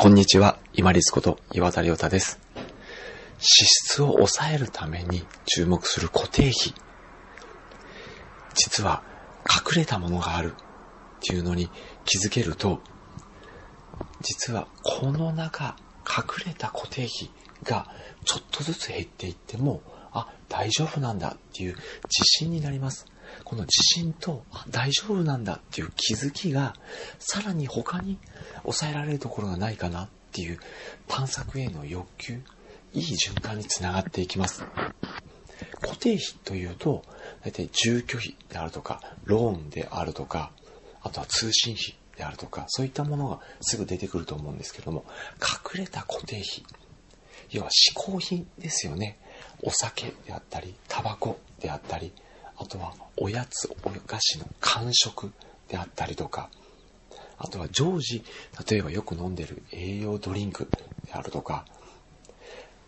こんにちは、今立こと岩田亮太です。支出を抑えるために注目する固定費。実は隠れたものがあるっていうのに気づけると、実はこの中、隠れた固定費がちょっとずつ減っていっても、あ、大丈夫なんだっていう自信になります。この自信と、大丈夫なんだっていう気づきが、さらに他に抑えられるところがないかなっていう探索への欲求、いい循環につながっていきます。固定費というと、大体住居費であるとか、ローンであるとか、あとは通信費であるとか、そういったものがすぐ出てくると思うんですけども、隠れた固定費、要は嗜好品ですよね。お酒であったり、タバコであったり、あとはおやつ、お菓子の間食であったりとか、あとは常時、例えばよく飲んでる栄養ドリンクであるとか、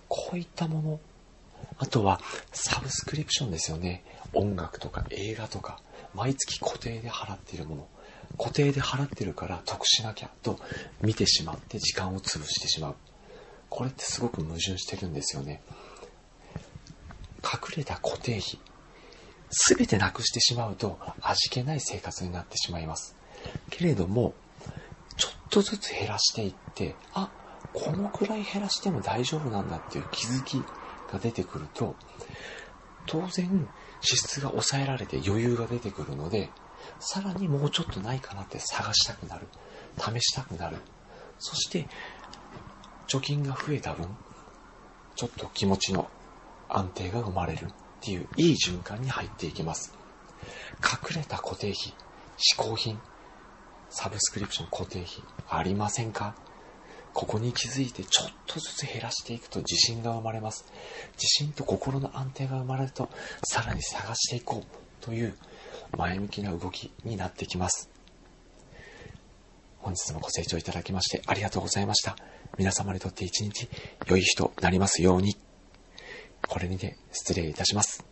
こういったもの、あとはサブスクリプションですよね。音楽とか映画とか、毎月固定で払っているもの。固定で払ってるから得しなきゃと見てしまって時間を潰してしまう。これってすごく矛盾してるんですよね。隠れた固定費。すべてなくしてしまうと味気ない生活になってしまいます。けれども、ちょっとずつ減らしていって、あ、このくらい減らしても大丈夫なんだっていう気づきが出てくると、当然支出が抑えられて余裕が出てくるので、さらにもうちょっとないかなって探したくなる。試したくなる。そして、貯金が増えた分、ちょっと気持ちの安定が生まれるっていういい循環に入っていきます。隠れた固定費、嗜好品、サブスクリプション固定費ありませんか？ここに気づいてちょっとずつ減らしていくと自信が生まれます。自信と心の安定が生まれるとさらに探していこうという前向きな動きになってきます。本日もご清聴いただきましてありがとうございました。皆様にとって一日良い日となりますように。これにて失礼いたします。